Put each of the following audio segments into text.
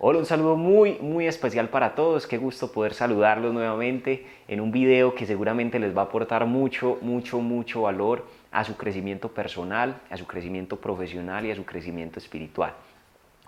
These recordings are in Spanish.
Hola, un saludo muy, muy especial para todos. Qué gusto poder saludarlos nuevamente en un video que seguramente les va a aportar mucho, mucho, mucho valor a su crecimiento personal, a su crecimiento profesional y a su crecimiento espiritual.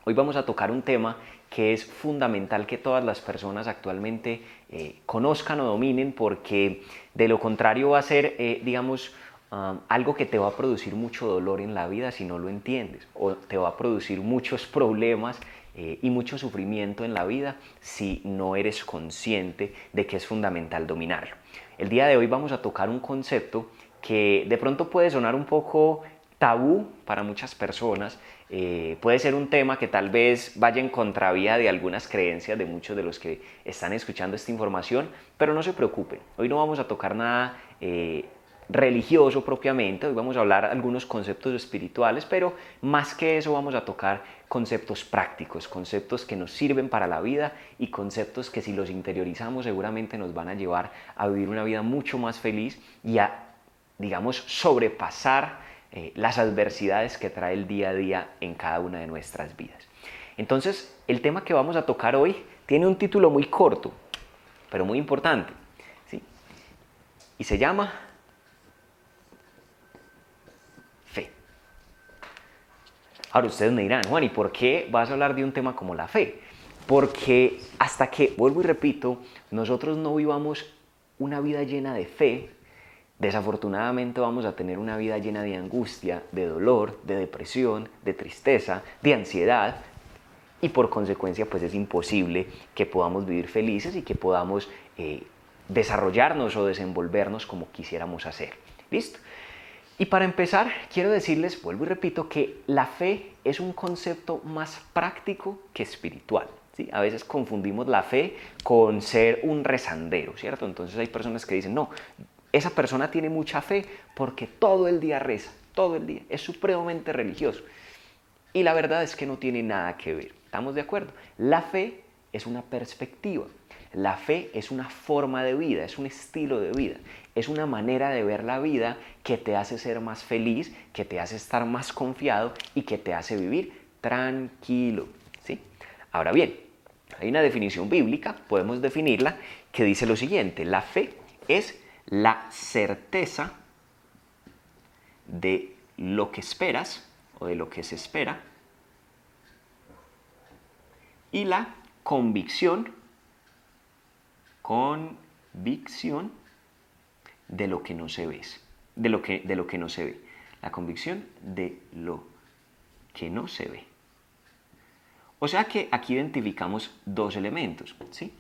Hoy vamos a tocar un tema que es fundamental que todas las personas actualmente eh, conozcan o dominen porque de lo contrario va a ser, eh, digamos, um, algo que te va a producir mucho dolor en la vida si no lo entiendes o te va a producir muchos problemas eh, y mucho sufrimiento en la vida si no eres consciente de que es fundamental dominarlo. El día de hoy vamos a tocar un concepto que de pronto puede sonar un poco tabú para muchas personas, eh, puede ser un tema que tal vez vaya en contravía de algunas creencias de muchos de los que están escuchando esta información, pero no se preocupen, hoy no vamos a tocar nada eh, religioso propiamente, hoy vamos a hablar algunos conceptos espirituales, pero más que eso vamos a tocar conceptos prácticos, conceptos que nos sirven para la vida y conceptos que si los interiorizamos seguramente nos van a llevar a vivir una vida mucho más feliz y a, digamos, sobrepasar eh, las adversidades que trae el día a día en cada una de nuestras vidas. Entonces, el tema que vamos a tocar hoy tiene un título muy corto, pero muy importante, ¿sí? y se llama Ahora ustedes me dirán, Juan, ¿y por qué vas a hablar de un tema como la fe? Porque hasta que, vuelvo y repito, nosotros no vivamos una vida llena de fe, desafortunadamente vamos a tener una vida llena de angustia, de dolor, de depresión, de tristeza, de ansiedad, y por consecuencia pues es imposible que podamos vivir felices y que podamos eh, desarrollarnos o desenvolvernos como quisiéramos hacer. ¿Listo? Y para empezar, quiero decirles, vuelvo y repito, que la fe es un concepto más práctico que espiritual. ¿sí? A veces confundimos la fe con ser un rezandero, ¿cierto? Entonces hay personas que dicen, no, esa persona tiene mucha fe porque todo el día reza, todo el día, es supremamente religioso. Y la verdad es que no tiene nada que ver, ¿estamos de acuerdo? La fe es una perspectiva, la fe es una forma de vida, es un estilo de vida es una manera de ver la vida que te hace ser más feliz, que te hace estar más confiado y que te hace vivir tranquilo. ¿sí? Ahora bien, hay una definición bíblica, podemos definirla, que dice lo siguiente, la fe es la certeza de lo que esperas o de lo que se espera y la convicción, convicción de lo que no se ve, de lo que, de lo que no se ve. La convicción de lo que no se ve. O sea que aquí identificamos dos elementos, ¿sí?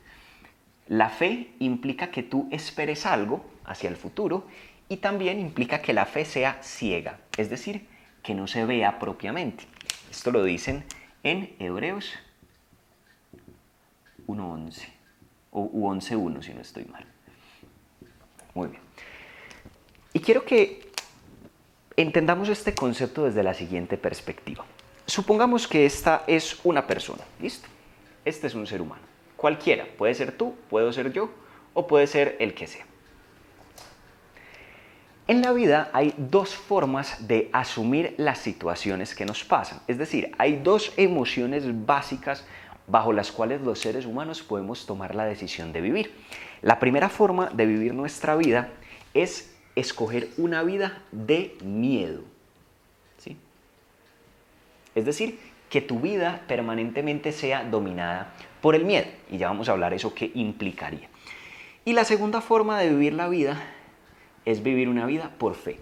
La fe implica que tú esperes algo hacia el futuro y también implica que la fe sea ciega, es decir, que no se vea propiamente. Esto lo dicen en Hebreos 1.11 o 11.1 si no estoy mal. Muy bien. Y quiero que entendamos este concepto desde la siguiente perspectiva. Supongamos que esta es una persona, ¿listo? Este es un ser humano. Cualquiera, puede ser tú, puedo ser yo o puede ser el que sea. En la vida hay dos formas de asumir las situaciones que nos pasan. Es decir, hay dos emociones básicas bajo las cuales los seres humanos podemos tomar la decisión de vivir. La primera forma de vivir nuestra vida es escoger una vida de miedo. ¿sí? Es decir, que tu vida permanentemente sea dominada por el miedo. Y ya vamos a hablar eso qué implicaría. Y la segunda forma de vivir la vida es vivir una vida por fe.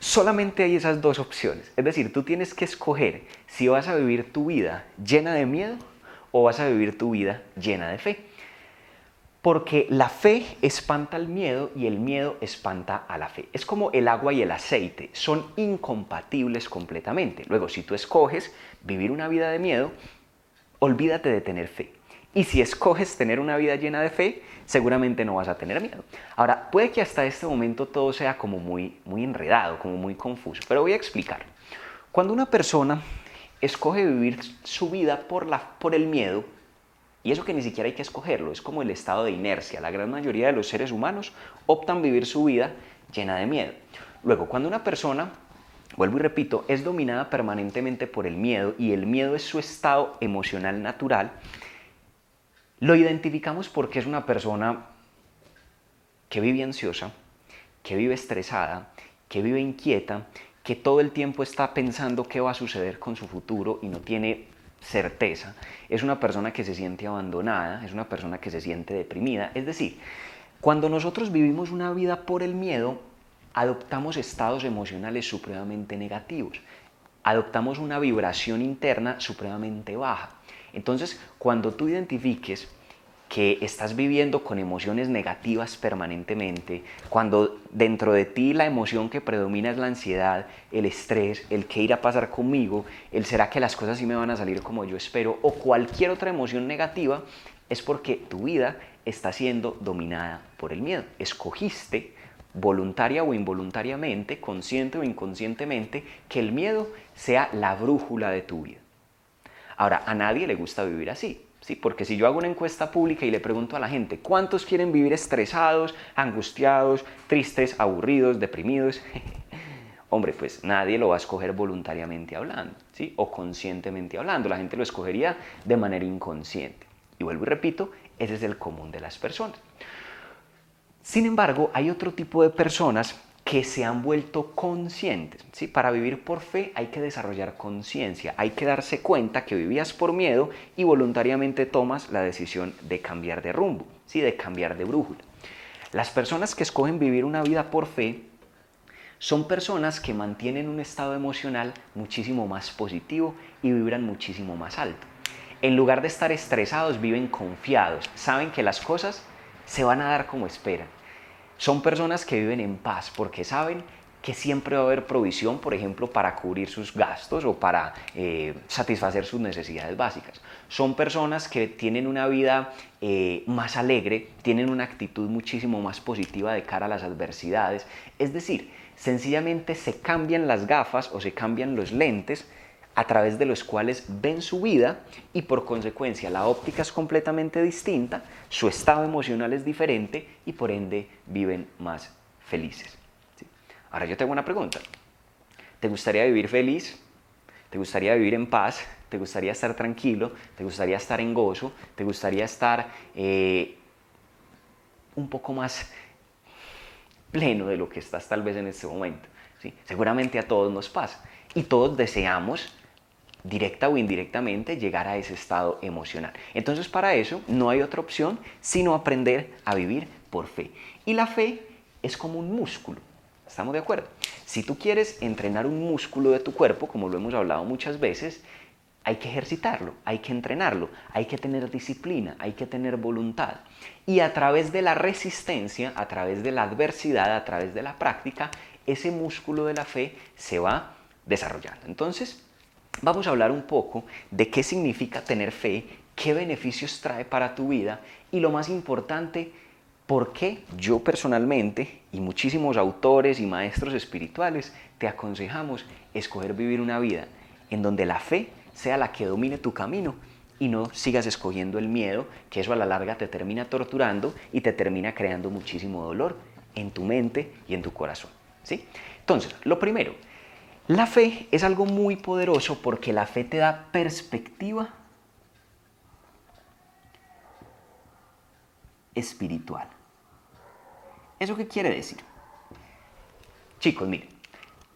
Solamente hay esas dos opciones. Es decir, tú tienes que escoger si vas a vivir tu vida llena de miedo o vas a vivir tu vida llena de fe. Porque la fe espanta el miedo y el miedo espanta a la fe. Es como el agua y el aceite, son incompatibles completamente. Luego, si tú escoges vivir una vida de miedo, olvídate de tener fe. Y si escoges tener una vida llena de fe, seguramente no vas a tener miedo. Ahora, puede que hasta este momento todo sea como muy, muy enredado, como muy confuso, pero voy a explicar. Cuando una persona escoge vivir su vida por, la, por el miedo, y eso que ni siquiera hay que escogerlo, es como el estado de inercia. La gran mayoría de los seres humanos optan vivir su vida llena de miedo. Luego, cuando una persona vuelvo y repito, es dominada permanentemente por el miedo y el miedo es su estado emocional natural, lo identificamos porque es una persona que vive ansiosa, que vive estresada, que vive inquieta, que todo el tiempo está pensando qué va a suceder con su futuro y no tiene certeza, es una persona que se siente abandonada, es una persona que se siente deprimida. Es decir, cuando nosotros vivimos una vida por el miedo, adoptamos estados emocionales supremamente negativos, adoptamos una vibración interna supremamente baja. Entonces, cuando tú identifiques que estás viviendo con emociones negativas permanentemente, cuando dentro de ti la emoción que predomina es la ansiedad, el estrés, el qué irá a pasar conmigo, el será que las cosas sí me van a salir como yo espero, o cualquier otra emoción negativa, es porque tu vida está siendo dominada por el miedo. Escogiste voluntaria o involuntariamente, consciente o inconscientemente, que el miedo sea la brújula de tu vida. Ahora, a nadie le gusta vivir así. ¿sí? Porque si yo hago una encuesta pública y le pregunto a la gente, ¿cuántos quieren vivir estresados, angustiados, tristes, aburridos, deprimidos? Hombre, pues nadie lo va a escoger voluntariamente hablando, ¿sí? O conscientemente hablando. La gente lo escogería de manera inconsciente. Y vuelvo y repito, ese es el común de las personas. Sin embargo, hay otro tipo de personas que se han vuelto conscientes. ¿sí? Para vivir por fe hay que desarrollar conciencia, hay que darse cuenta que vivías por miedo y voluntariamente tomas la decisión de cambiar de rumbo, ¿sí? de cambiar de brújula. Las personas que escogen vivir una vida por fe son personas que mantienen un estado emocional muchísimo más positivo y vibran muchísimo más alto. En lugar de estar estresados, viven confiados, saben que las cosas se van a dar como esperan son personas que viven en paz porque saben que siempre va a haber provisión, por ejemplo, para cubrir sus gastos o para eh, satisfacer sus necesidades básicas. Son personas que tienen una vida eh, más alegre, tienen una actitud muchísimo más positiva de cara a las adversidades. Es decir, sencillamente se cambian las gafas o se cambian los lentes a través de los cuales ven su vida y por consecuencia la óptica es completamente distinta, su estado emocional es diferente y por ende viven más felices. Ahora yo tengo una pregunta. ¿Te gustaría vivir feliz? ¿Te gustaría vivir en paz? ¿Te gustaría estar tranquilo? ¿Te gustaría estar en gozo? ¿Te gustaría estar eh, un poco más pleno de lo que estás tal vez en este momento? Seguramente a todos nos pasa y todos deseamos directa o indirectamente llegar a ese estado emocional. Entonces para eso no hay otra opción sino aprender a vivir por fe. Y la fe es como un músculo. ¿Estamos de acuerdo? Si tú quieres entrenar un músculo de tu cuerpo, como lo hemos hablado muchas veces, hay que ejercitarlo, hay que entrenarlo, hay que tener disciplina, hay que tener voluntad. Y a través de la resistencia, a través de la adversidad, a través de la práctica, ese músculo de la fe se va desarrollando. Entonces, vamos a hablar un poco de qué significa tener fe, qué beneficios trae para tu vida y lo más importante, por qué yo personalmente y muchísimos autores y maestros espirituales te aconsejamos escoger vivir una vida en donde la fe sea la que domine tu camino y no sigas escogiendo el miedo, que eso a la larga te termina torturando y te termina creando muchísimo dolor en tu mente y en tu corazón. ¿sí? Entonces, lo primero, la fe es algo muy poderoso porque la fe te da perspectiva espiritual. ¿Eso qué quiere decir? Chicos, miren,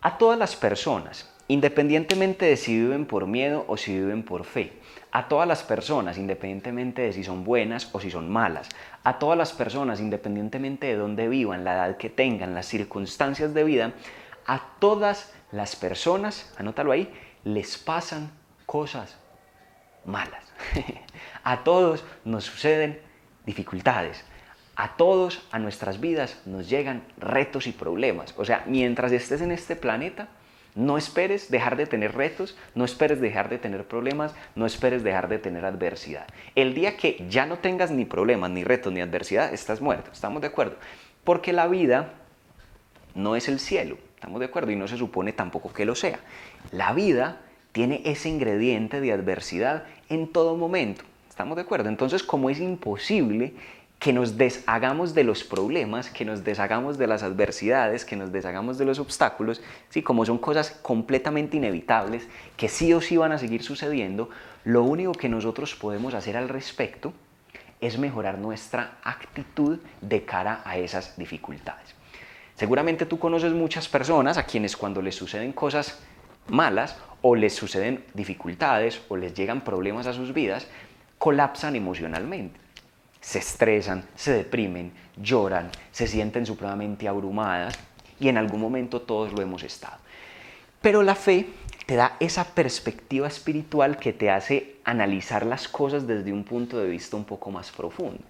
a todas las personas, independientemente de si viven por miedo o si viven por fe, a todas las personas, independientemente de si son buenas o si son malas, a todas las personas, independientemente de dónde vivan, la edad que tengan, las circunstancias de vida, a todas las personas, anótalo ahí, les pasan cosas malas. a todos nos suceden dificultades. A todos, a nuestras vidas, nos llegan retos y problemas. O sea, mientras estés en este planeta, no esperes dejar de tener retos, no esperes dejar de tener problemas, no esperes dejar de tener adversidad. El día que ya no tengas ni problemas, ni retos, ni adversidad, estás muerto. ¿Estamos de acuerdo? Porque la vida no es el cielo. ¿Estamos de acuerdo? Y no se supone tampoco que lo sea. La vida tiene ese ingrediente de adversidad en todo momento. ¿Estamos de acuerdo? Entonces, como es imposible que nos deshagamos de los problemas, que nos deshagamos de las adversidades, que nos deshagamos de los obstáculos, ¿sí? como son cosas completamente inevitables, que sí o sí van a seguir sucediendo, lo único que nosotros podemos hacer al respecto es mejorar nuestra actitud de cara a esas dificultades. Seguramente tú conoces muchas personas a quienes cuando les suceden cosas malas o les suceden dificultades o les llegan problemas a sus vidas, colapsan emocionalmente. Se estresan, se deprimen, lloran, se sienten supremamente abrumadas y en algún momento todos lo hemos estado. Pero la fe te da esa perspectiva espiritual que te hace analizar las cosas desde un punto de vista un poco más profundo.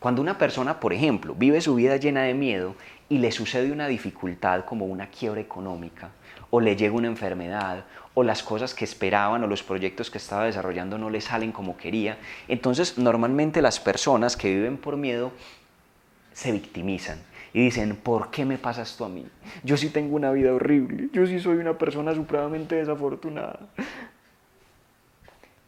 Cuando una persona, por ejemplo, vive su vida llena de miedo y le sucede una dificultad como una quiebra económica, o le llega una enfermedad, o las cosas que esperaban o los proyectos que estaba desarrollando no le salen como quería, entonces normalmente las personas que viven por miedo se victimizan y dicen, ¿por qué me pasa esto a mí? Yo sí tengo una vida horrible, yo sí soy una persona supremamente desafortunada.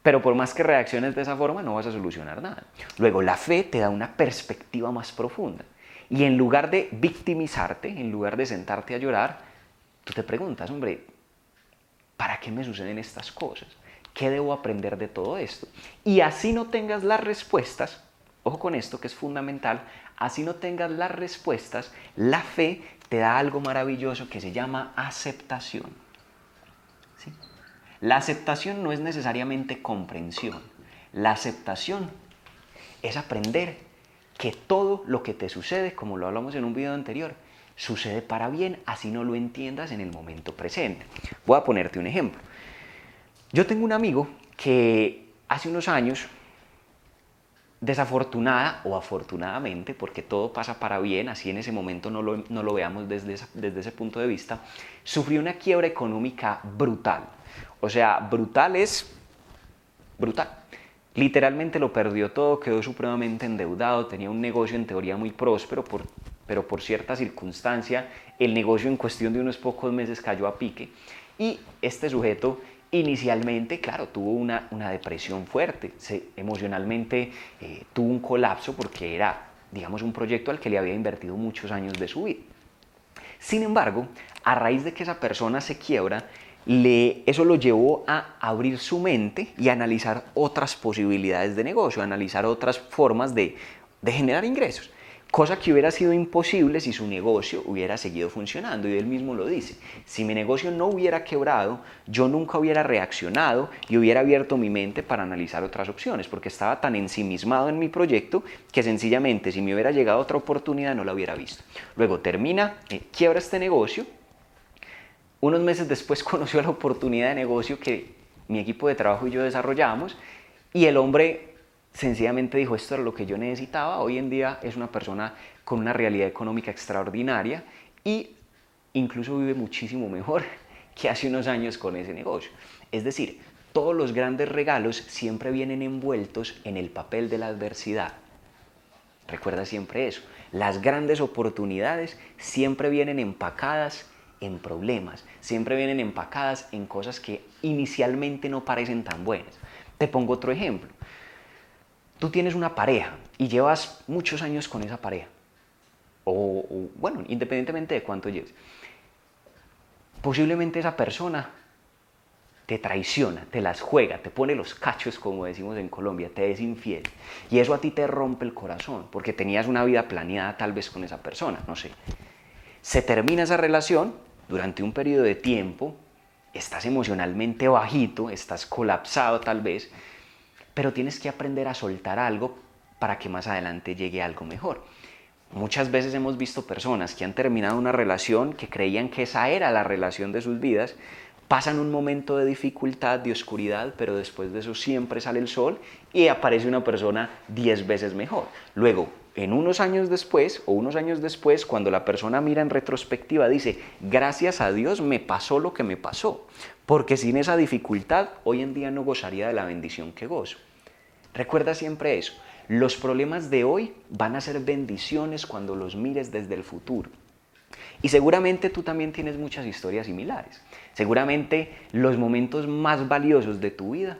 Pero por más que reacciones de esa forma, no vas a solucionar nada. Luego, la fe te da una perspectiva más profunda. Y en lugar de victimizarte, en lugar de sentarte a llorar, tú te preguntas, hombre, ¿para qué me suceden estas cosas? ¿Qué debo aprender de todo esto? Y así no tengas las respuestas, ojo con esto que es fundamental, así no tengas las respuestas, la fe te da algo maravilloso que se llama aceptación. La aceptación no es necesariamente comprensión. La aceptación es aprender que todo lo que te sucede, como lo hablamos en un video anterior, sucede para bien, así no lo entiendas en el momento presente. Voy a ponerte un ejemplo. Yo tengo un amigo que hace unos años desafortunada o afortunadamente, porque todo pasa para bien, así en ese momento no lo, veamos desde ese punto de vista, sufrió una quiebra económica brutal. O sea, brutal es brutal. Literalmente lo perdió todo, quedó supremamente endeudado, tenía un negocio en teoría muy próspero, por, pero por cierta circunstancia el negocio en cuestión de unos pocos meses cayó a pique. Y este sujeto Inicialmente, claro, tuvo una, depresión fuerte, se, emocionalmente eh, tuvo un colapso porque era, digamos, un proyecto al que le había invertido muchos años de su vida. Sin embargo, a raíz de que esa persona se quiebra, le, eso lo llevó a abrir su mente y analizar otras posibilidades de negocio, analizar otras formas de, de generar ingresos cosa que hubiera sido imposible si su negocio hubiera seguido funcionando. Y él mismo lo dice, si mi negocio no hubiera quebrado, yo nunca hubiera reaccionado y hubiera abierto mi mente para analizar otras opciones, porque estaba tan ensimismado en mi proyecto que sencillamente si me hubiera llegado otra oportunidad no la hubiera visto. Luego termina, eh, quiebra este negocio. Unos meses después conoció la oportunidad de negocio que mi equipo de trabajo y yo desarrollamos y el hombre sencillamente dijo, esto era lo que yo necesitaba, hoy en día es una persona con una realidad económica extraordinaria y incluso vive muchísimo mejor que hace unos años con ese negocio. Es decir, todos los grandes regalos siempre vienen envueltos en el papel de la adversidad. Recuerda siempre eso. Las grandes oportunidades siempre vienen empacadas en problemas, siempre vienen empacadas en cosas que inicialmente no parecen tan buenas. Te pongo otro ejemplo tú tienes una pareja y llevas muchos años con esa pareja, o, bueno, independientemente de cuánto lleves, posiblemente esa persona te traiciona, te las juega, te pone los cachos, como decimos en Colombia, te es infiel. Y eso a ti te rompe el corazón, porque tenías una vida planeada tal vez con esa persona, no sé. Se termina esa relación durante un periodo de tiempo, estás emocionalmente bajito, estás colapsado tal vez, pero tienes que aprender a soltar algo para que más adelante llegue algo mejor. Muchas veces hemos visto personas que han terminado una relación, que creían que esa era la relación de sus vidas, pasan un momento de dificultad, de oscuridad, pero después de eso siempre sale el sol y aparece una persona diez veces mejor. Luego, en unos años después o unos años después, cuando la persona mira en retrospectiva, dice, gracias a Dios me pasó lo que me pasó, porque sin esa dificultad hoy en día no gozaría de la bendición que gozo. Recuerda siempre eso, los problemas de hoy van a ser bendiciones cuando los mires desde el futuro. Y seguramente tú también tienes muchas historias similares. Seguramente los momentos más valiosos de tu vida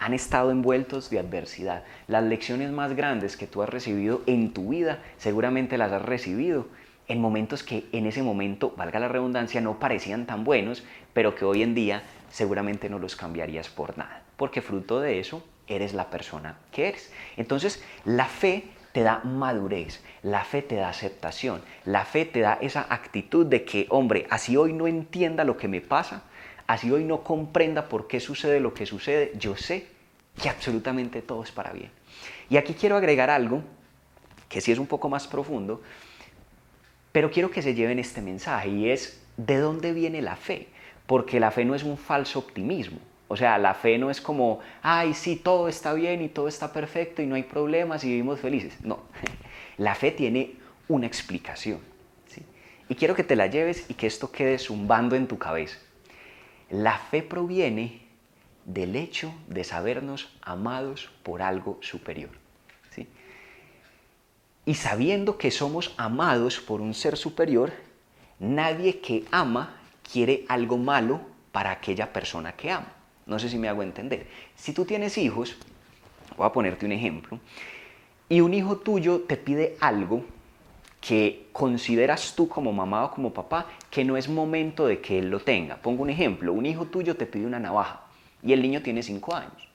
han estado envueltos de adversidad. Las lecciones más grandes que tú has recibido en tu vida seguramente las has recibido en momentos que en ese momento, valga la redundancia, no parecían tan buenos, pero que hoy en día seguramente no los cambiarías por nada, porque fruto de eso eres la persona que eres. Entonces, la fe te da madurez, la fe te da aceptación, la fe te da esa actitud de que, hombre, así hoy no entienda lo que me pasa, así hoy no comprenda por qué sucede lo que sucede, yo sé que absolutamente todo es para bien. Y aquí quiero agregar algo que sí es un poco más profundo, pero quiero que se lleven este mensaje y es de dónde viene la fe, porque la fe no es un falso optimismo. O sea, la fe no es como, ay, sí, todo está bien y todo está perfecto y no hay problemas y vivimos felices. No, la fe tiene una explicación. Y quiero que te la lleves y que esto quede zumbando en tu cabeza. La fe proviene del hecho de sabernos amados por algo superior. Y sabiendo que somos amados por un ser superior, nadie que ama quiere algo malo para aquella persona que ama. No sé si me hago entender. Si tú tienes hijos, voy a ponerte un ejemplo, y un hijo tuyo te pide algo que consideras tú como mamá o como papá que no es momento de que él lo tenga. Pongo un ejemplo, un hijo tuyo te pide una navaja y el niño tiene 5 años.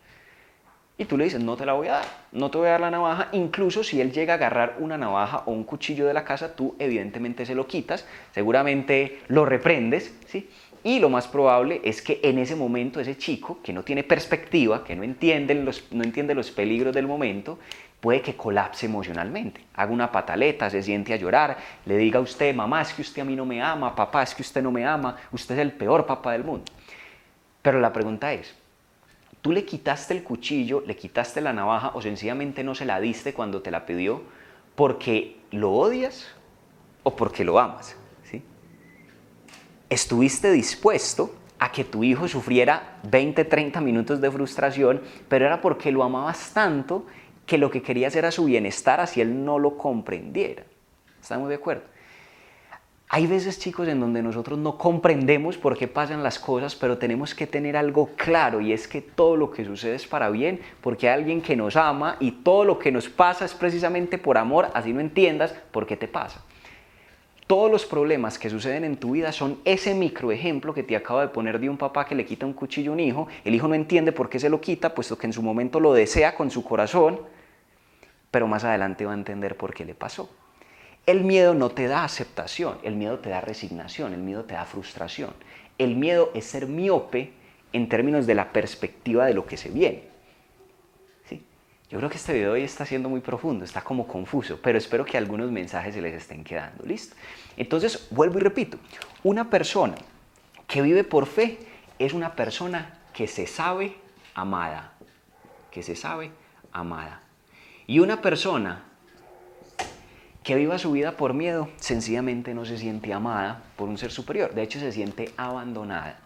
Y tú le dices, no te la voy a dar, no te voy a dar la navaja. Incluso si él llega a agarrar una navaja o un cuchillo de la casa, tú evidentemente se lo quitas, seguramente lo reprendes, ¿sí? Y lo más probable es que en ese momento ese chico, que no tiene perspectiva, que no entiende los, no entiende los peligros del momento, puede que colapse emocionalmente. Haga una pataleta, se siente a llorar, le diga a usted, mamá, es que usted a mí no me ama, papá, es que usted no me ama, usted es el peor papá del mundo. Pero la pregunta es, ¿tú le quitaste el cuchillo, le quitaste la navaja o sencillamente no se la diste cuando te la pidió porque lo odias o porque lo amas? ¿sí? Estuviste dispuesto a que tu hijo sufriera 20, 30 minutos de frustración, pero era porque lo amabas tanto que lo que querías era su bienestar, así él no lo comprendiera. ¿Estamos de acuerdo? Hay veces, chicos, en donde nosotros no comprendemos por qué pasan las cosas, pero tenemos que tener algo claro y es que todo lo que sucede es para bien, porque hay alguien que nos ama y todo lo que nos pasa es precisamente por amor, así no entiendas por qué te pasa. Todos los problemas que suceden en tu vida son ese micro ejemplo que te acabo de poner de un papá que le quita un cuchillo a un hijo. El hijo no entiende por qué se lo quita, puesto que en su momento lo desea con su corazón, pero más adelante va a entender por qué le pasó. El miedo no te da aceptación, el miedo te da resignación, el miedo te da frustración. El miedo es ser miope en términos de la perspectiva de lo que se viene. ¿Sí? Yo creo que este video hoy está siendo muy profundo, está como confuso, pero espero que algunos mensajes se les estén quedando. ¿Listo? Entonces, vuelvo y repito, una persona que vive por fe es una persona que se sabe amada, que se sabe amada. Y una persona que viva su vida por miedo, sencillamente no se siente amada por un ser superior, de hecho se siente abandonada.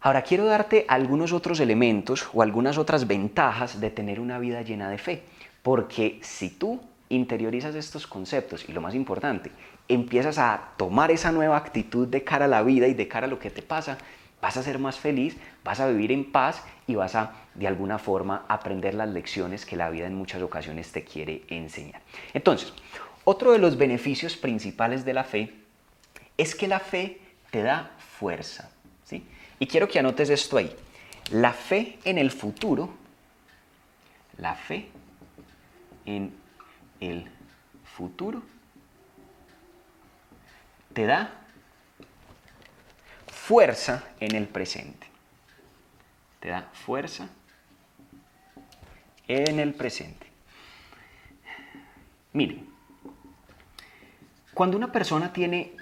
Ahora quiero darte algunos otros elementos o algunas otras ventajas de tener una vida llena de fe, porque si tú interiorizas estos conceptos y lo más importante, empiezas a tomar esa nueva actitud de cara a la vida y de cara a lo que te pasa, vas a ser más feliz, vas a vivir en paz y vas a de alguna forma aprender las lecciones que la vida en muchas ocasiones te quiere enseñar. Entonces, otro de los beneficios principales de la fe es que la fe te da fuerza. ¿sí? Y quiero que anotes esto ahí. La fe en el futuro, la fe en el futuro te da fuerza en el presente. Te da fuerza en el presente. Miren, cuando una persona tiene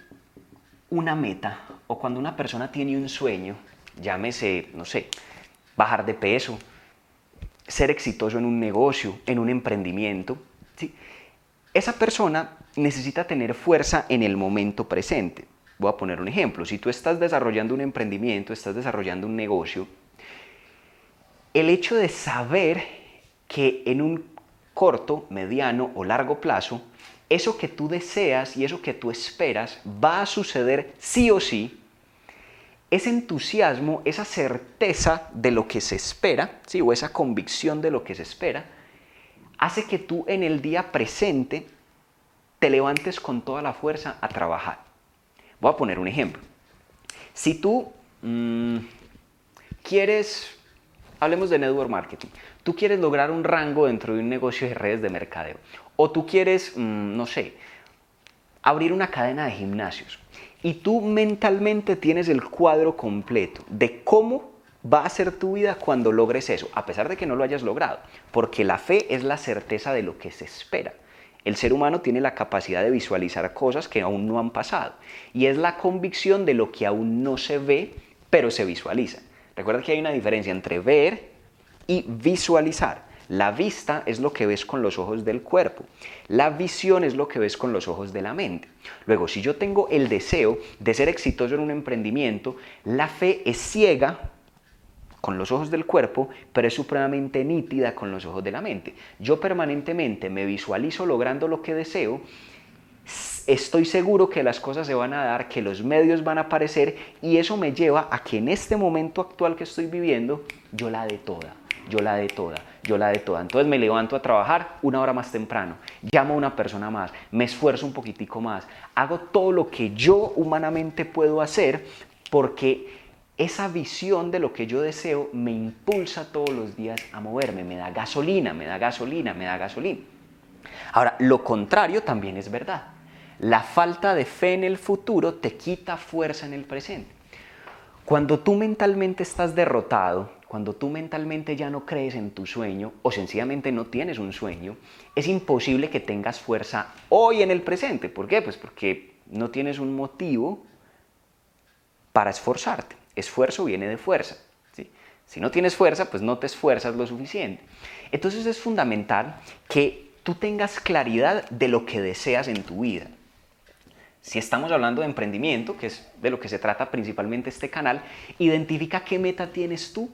una meta o cuando una persona tiene un sueño, llámese, no sé, bajar de peso, ser exitoso en un negocio, en un emprendimiento, esa persona necesita tener fuerza en el momento presente. Voy a poner un ejemplo. Si tú estás desarrollando un emprendimiento, estás desarrollando un negocio, el hecho de saber que en un corto, mediano o largo plazo, eso que tú deseas y eso que tú esperas va a suceder sí o sí, ese entusiasmo, esa certeza de lo que se espera, ¿sí? o esa convicción de lo que se espera, hace que tú en el día presente te levantes con toda la fuerza a trabajar. Voy a poner un ejemplo. Si tú mm, quieres, hablemos de network marketing, tú quieres lograr un rango dentro de un negocio de redes de mercadeo, o tú quieres, mm, no sé, abrir una cadena de gimnasios, y tú mentalmente tienes el cuadro completo de cómo va a ser tu vida cuando logres eso, a pesar de que no lo hayas logrado, porque la fe es la certeza de lo que se espera. El ser humano tiene la capacidad de visualizar cosas que aún no han pasado y es la convicción de lo que aún no se ve, pero se visualiza. Recuerda que hay una diferencia entre ver y visualizar. La vista es lo que ves con los ojos del cuerpo. La visión es lo que ves con los ojos de la mente. Luego, si yo tengo el deseo de ser exitoso en un emprendimiento, la fe es ciega con los ojos del cuerpo, pero es supremamente nítida con los ojos de la mente. Yo permanentemente me visualizo logrando lo que deseo, estoy seguro que las cosas se van a dar, que los medios van a aparecer y eso me lleva a que en este momento actual que estoy viviendo yo la de toda yo la de toda, yo la de toda. Entonces me levanto a trabajar una hora más temprano, llamo a una persona más, me esfuerzo un poquitico más, hago todo lo que yo humanamente puedo hacer porque esa visión de lo que yo deseo me impulsa todos los días a moverme, me da gasolina, me da gasolina, me da gasolina. Ahora, lo contrario también es verdad. La falta de fe en el futuro te quita fuerza en el presente. Cuando tú mentalmente estás derrotado, cuando tú mentalmente ya no crees en tu sueño o sencillamente no tienes un sueño, es imposible que tengas fuerza hoy en el presente. ¿Por qué? Pues porque no tienes un motivo para esforzarte. Esfuerzo viene de fuerza. Si no tienes fuerza, pues no te esfuerzas lo suficiente. Entonces es fundamental que tú tengas claridad de lo que deseas en tu vida. Si estamos hablando de emprendimiento, que es de lo que se trata principalmente este canal, identifica qué meta tienes tú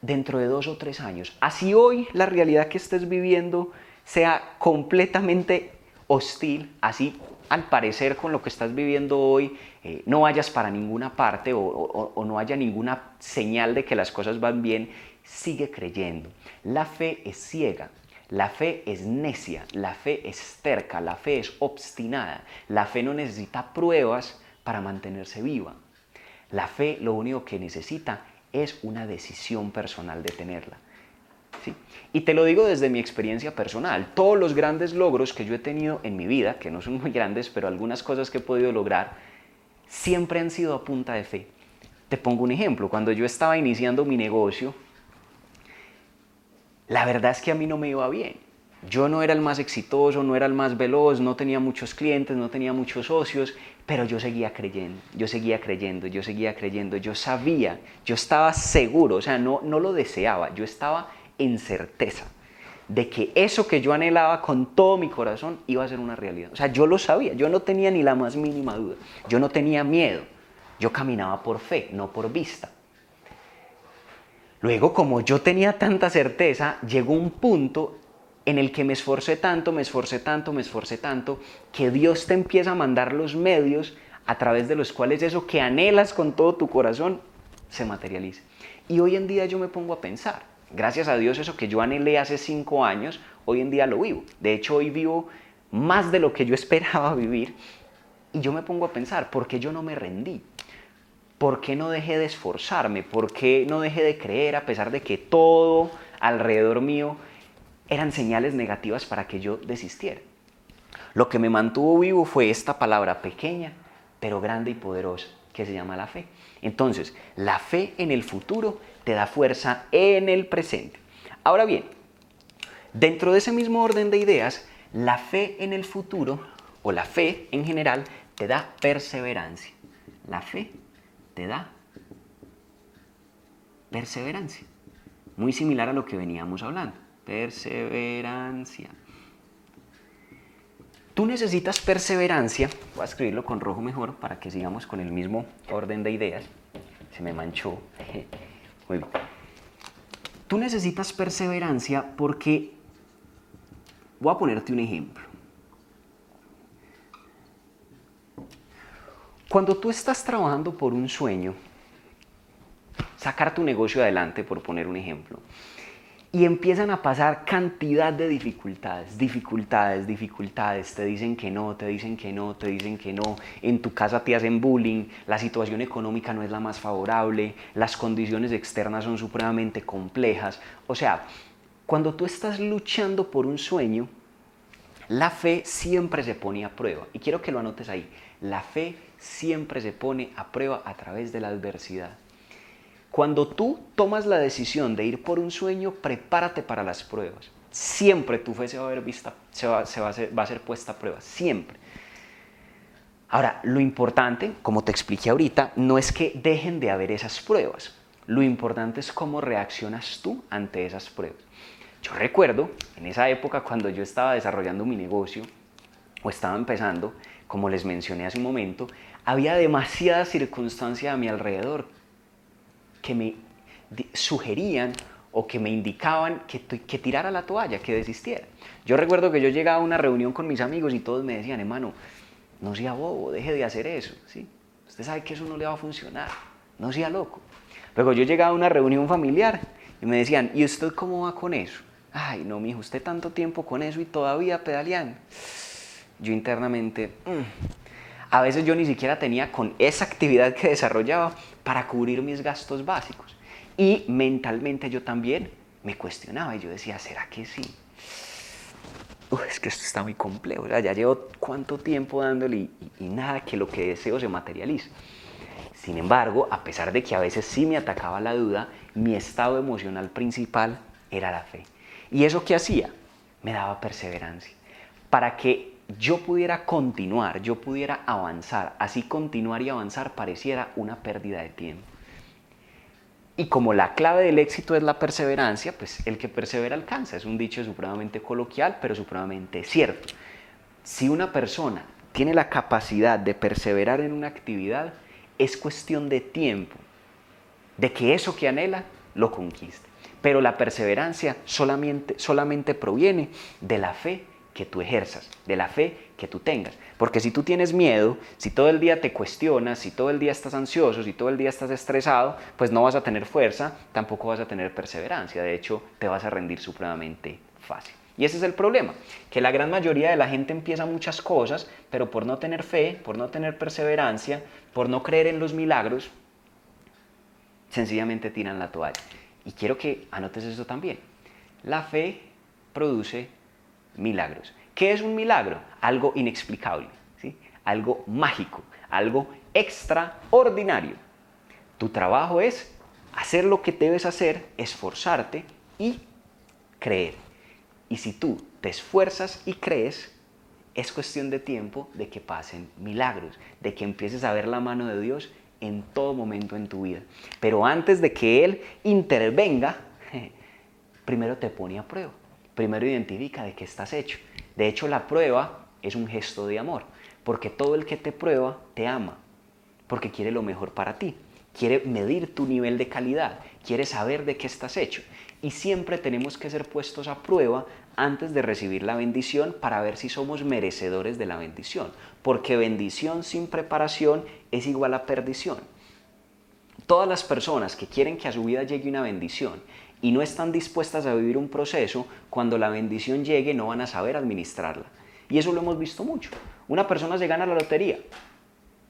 dentro de dos o tres años. Así hoy la realidad que estés viviendo sea completamente hostil, así al parecer con lo que estás viviendo hoy eh, no vayas para ninguna parte o, no haya ninguna señal de que las cosas van bien, sigue creyendo. La fe es ciega, la fe es necia, la fe es terca, la fe es obstinada, la fe no necesita pruebas para mantenerse viva. La fe lo único que necesita es una decisión personal de tenerla. ¿sí? Y te lo digo desde mi experiencia personal. Todos los grandes logros que yo he tenido en mi vida, que no son muy grandes, pero algunas cosas que he podido lograr, siempre han sido a punta de fe. Te pongo un ejemplo. Cuando yo estaba iniciando mi negocio, la verdad es que a mí no me iba bien. Yo no era el más exitoso, no era el más veloz, no tenía muchos clientes, no tenía muchos socios, pero yo seguía creyendo, yo seguía creyendo, yo seguía creyendo, yo sabía, yo estaba seguro, o sea, no, no lo deseaba, yo estaba en certeza de que eso que yo anhelaba con todo mi corazón iba a ser una realidad. O sea, yo lo sabía, yo no tenía ni la más mínima duda, yo no tenía miedo, yo caminaba por fe, no por vista. Luego, como yo tenía tanta certeza, llegó un punto en el que me esforcé tanto, me esforcé tanto, me esforcé tanto, que Dios te empieza a mandar los medios a través de los cuales eso que anhelas con todo tu corazón se materializa. Y hoy en día yo me pongo a pensar, gracias a Dios eso que yo anhelé hace cinco años, hoy en día lo vivo. De hecho, hoy vivo más de lo que yo esperaba vivir. Y yo me pongo a pensar, ¿por qué yo no me rendí? ¿Por qué no dejé de esforzarme? ¿Por qué no dejé de creer a pesar de que todo alrededor mío eran señales negativas para que yo desistiera. Lo que me mantuvo vivo fue esta palabra pequeña, pero grande y poderosa, que se llama la fe. Entonces, la fe en el futuro te da fuerza en el presente. Ahora bien, dentro de ese mismo orden de ideas, la fe en el futuro, o la fe en general, te da perseverancia. La fe te da perseverancia. Muy similar a lo que veníamos hablando perseverancia. Tú necesitas perseverancia, voy a escribirlo con rojo mejor para que sigamos con el mismo orden de ideas. Se me manchó. Tú necesitas perseverancia porque, voy a ponerte un ejemplo. Cuando tú estás trabajando por un sueño, sacar tu negocio adelante, por poner un ejemplo. Y empiezan a pasar cantidad de dificultades, dificultades, dificultades. Te dicen que no, te dicen que no, te dicen que no. En tu casa te hacen bullying, la situación económica no es la más favorable, las condiciones externas son supremamente complejas. O sea, cuando tú estás luchando por un sueño, la fe siempre se pone a prueba. Y quiero que lo anotes ahí. La fe siempre se pone a prueba a través de la adversidad. Cuando tú tomas la decisión de ir por un sueño, prepárate para las pruebas. Siempre tu fe se va a ver vista, se va, a, ser, a ser puesta a prueba, siempre. Ahora, lo importante, como te expliqué ahorita, no es que dejen de haber esas pruebas. Lo importante es cómo reaccionas tú ante esas pruebas. Yo recuerdo en esa época cuando yo estaba desarrollando mi negocio o estaba empezando, como les mencioné hace un momento, había demasiadas circunstancias a mi alrededor que me sugerían o que me indicaban que, que tirara la toalla, que desistiera. Yo recuerdo que yo llegaba a una reunión con mis amigos y todos me decían, hermano, no sea bobo, deje de hacer eso. ¿sí? Usted sabe que eso no le va a funcionar, no sea loco. Luego yo llegaba a una reunión familiar y me decían, ¿y usted cómo va con eso? Ay, no, mijo, usted tanto tiempo con eso y todavía pedaleando. Yo internamente, mm, a veces yo ni siquiera tenía con esa actividad que desarrollaba para cubrir mis gastos básicos. Y mentalmente yo también me cuestionaba y yo decía, ¿será que sí? es que esto está muy complejo, ya llevo cuánto tiempo dándole y, y nada que lo que deseo se materialice. Sin embargo, a pesar de que a veces sí me atacaba la duda, mi estado emocional principal era la fe. ¿Y eso qué hacía? Me daba perseverancia. Para que yo pudiera continuar, yo pudiera avanzar, así continuar y avanzar pareciera una pérdida de tiempo. Y como la clave del éxito es la perseverancia, pues el que persevera alcanza. Es un dicho supremamente coloquial, pero supremamente cierto. Si una persona tiene la capacidad de perseverar en una actividad, es cuestión de tiempo, de que eso que anhela lo conquiste. Pero la perseverancia solamente, solamente proviene de la fe que tú ejerzas, de la fe que tú tengas. Porque si tú tienes miedo, si todo el día te cuestionas, si todo el día estás ansioso, si todo el día estás estresado, pues no vas a tener fuerza, tampoco vas a tener perseverancia. De hecho, te vas a rendir supremamente fácil. Y ese es el problema, que la gran mayoría de la gente empieza muchas cosas, pero por no tener fe, por no tener perseverancia, por no creer en los milagros, sencillamente tiran la toalla. Y quiero que anotes eso también. La fe produce milagros. ¿Qué es un milagro? Algo inexplicable, ¿sí? algo mágico, algo extraordinario. Tu trabajo es hacer lo que debes hacer, esforzarte y creer. Y si tú te esfuerzas y crees, es cuestión de tiempo de que pasen milagros, de que empieces a ver la mano de Dios en todo momento en tu vida. Pero antes de que Él intervenga, primero te pone a prueba primero identifica de qué estás hecho. De hecho, la prueba es un gesto de amor, porque todo el que te prueba te ama, porque quiere lo mejor para ti, quiere medir tu nivel de calidad, quiere saber de qué estás hecho. Y siempre tenemos que ser puestos a prueba antes de recibir la bendición para ver si somos merecedores de la bendición, porque bendición sin preparación es igual a perdición. Todas las personas que quieren que a su vida llegue una bendición y no están dispuestas a vivir un proceso, cuando la bendición llegue no van a saber administrarla. Y eso lo hemos visto mucho. Una persona se gana la lotería.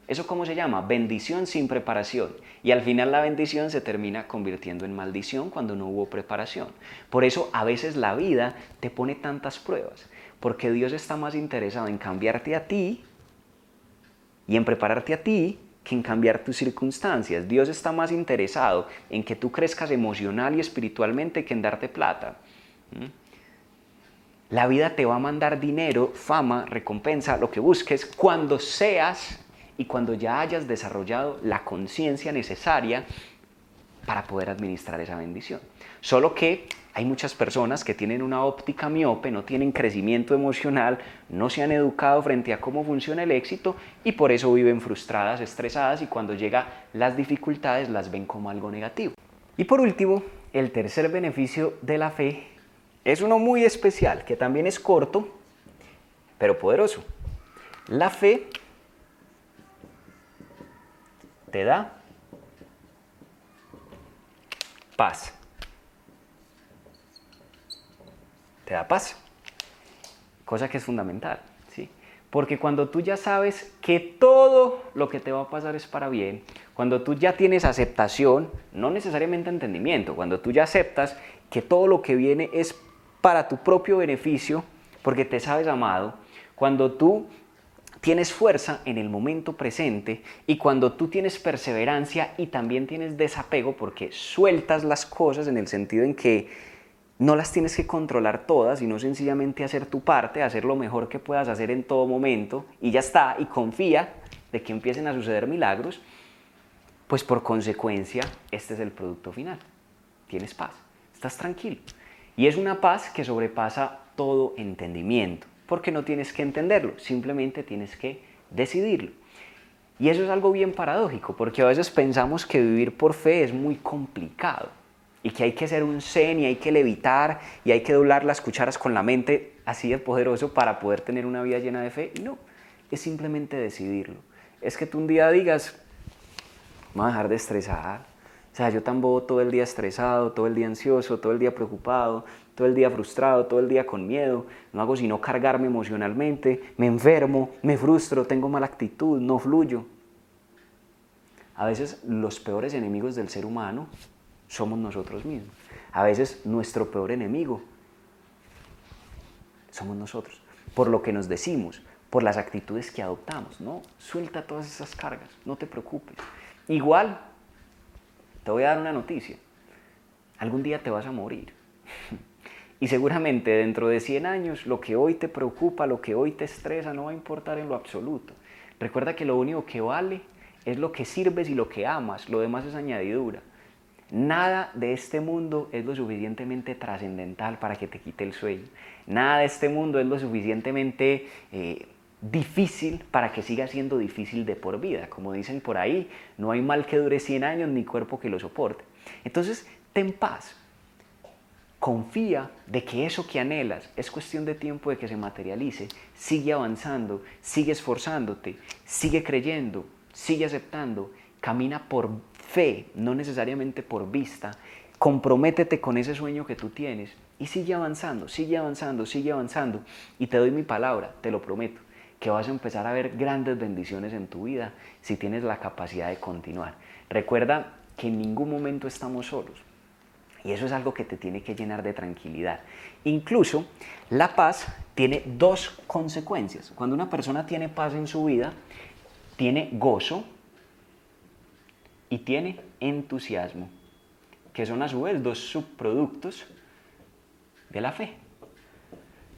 ¿Eso cómo se llama? Bendición sin preparación. Y al final la bendición se termina convirtiendo en maldición cuando no hubo preparación. Por eso a veces la vida te pone tantas pruebas. Porque Dios está más interesado en cambiarte a ti y en prepararte a ti que en cambiar tus circunstancias. Dios está más interesado en que tú crezcas emocional y espiritualmente que en darte plata. La vida te va a mandar dinero, fama, recompensa, lo que busques, cuando seas y cuando ya hayas desarrollado la conciencia necesaria para poder administrar esa bendición. Solo que hay muchas personas que tienen una óptica miope, no tienen crecimiento emocional, no se han educado frente a cómo funciona el éxito y por eso viven frustradas, estresadas y cuando llegan las dificultades las ven como algo negativo. Y por último, el tercer beneficio de la fe es uno muy especial, que también es corto, pero poderoso. La fe te da paz. Te da paz. Cosa que es fundamental, ¿sí? Porque cuando tú ya sabes que todo lo que te va a pasar es para bien, cuando tú ya tienes aceptación, no necesariamente entendimiento, cuando tú ya aceptas que todo lo que viene es para tu propio beneficio, porque te sabes amado, cuando tú tienes fuerza en el momento presente y cuando tú tienes perseverancia y también tienes desapego porque sueltas las cosas en el sentido en que no las tienes que controlar todas, sino sencillamente hacer tu parte, hacer lo mejor que puedas hacer en todo momento y ya está, y confía de que empiecen a suceder milagros, pues por consecuencia este es el producto final. Tienes paz, estás tranquilo. Y es una paz que sobrepasa todo entendimiento porque no tienes que entenderlo, simplemente tienes que decidirlo. Y eso es algo bien paradójico, porque a veces pensamos que vivir por fe es muy complicado y que hay que ser un zen y hay que levitar y hay que doblar las cucharas con la mente así de poderoso para poder tener una vida llena de fe. No, es simplemente decidirlo. Es que tú un día digas, vamos a dejar de estresar, o sea, yo tan bobo todo el día estresado, todo el día ansioso, todo el día preocupado, todo el día frustrado, todo el día con miedo, no hago sino cargarme emocionalmente, me enfermo, me frustro, tengo mala actitud, no fluyo. A veces los peores enemigos del ser humano somos nosotros mismos. A veces nuestro peor enemigo somos nosotros, por lo que nos decimos, por las actitudes que adoptamos. No, suelta todas esas cargas, no te preocupes. Igual te voy a dar una noticia. Algún día te vas a morir. Y seguramente dentro de 100 años lo que hoy te preocupa, lo que hoy te estresa, no va a importar en lo absoluto. Recuerda que lo único que vale es lo que sirves y lo que amas, lo demás es añadidura. Nada de este mundo es lo suficientemente trascendental para que te quite el sueño. Nada de este mundo es lo suficientemente eh, difícil para que siga siendo difícil de por vida. Como dicen por ahí, no hay mal que dure 100 años ni cuerpo que lo soporte. Entonces, ten paz. Confía de que eso que anhelas es cuestión de tiempo de que se materialice. Sigue avanzando, sigue esforzándote, sigue creyendo, sigue aceptando. Camina por fe, no necesariamente por vista. Comprométete con ese sueño que tú tienes y sigue avanzando, sigue avanzando, sigue avanzando. Y te doy mi palabra, te lo prometo que vas a empezar a ver grandes bendiciones en tu vida si tienes la capacidad de continuar. Recuerda que en ningún momento estamos solos. Y eso es algo que te tiene que llenar de tranquilidad. Incluso la paz tiene dos consecuencias. Cuando una persona tiene paz en su vida, tiene gozo y tiene entusiasmo, que son a su vez dos subproductos de la fe.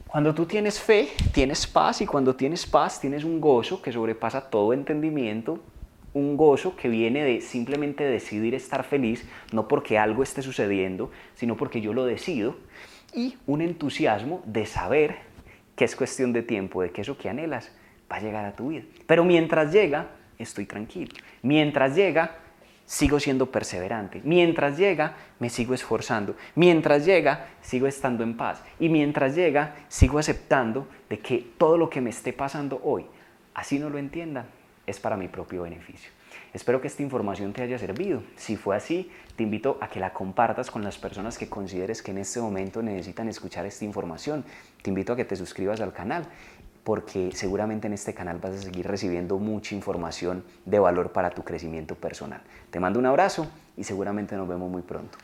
Cuando tú tienes fe, tienes paz y cuando tienes paz tienes un gozo que sobrepasa todo entendimiento, un gozo que viene de simplemente decidir estar feliz, no porque algo esté sucediendo, sino porque yo lo decido, y un entusiasmo de saber que es cuestión de tiempo, de que eso que anhelas va a llegar a tu vida. Pero mientras llega, estoy tranquilo. Mientras llega, sigo siendo perseverante. Mientras llega, me sigo esforzando. Mientras llega, sigo estando en paz. Y mientras llega, sigo aceptando de que todo lo que me esté pasando hoy, así no lo entienda, es para mi propio beneficio. Espero que esta información te haya servido. Si fue así, te invito a que la compartas con las personas que consideres que en este momento necesitan escuchar esta información. Te invito a que te suscribas al canal porque seguramente en este canal vas a seguir recibiendo mucha información de valor para tu crecimiento personal. Te mando un abrazo y seguramente nos vemos muy pronto.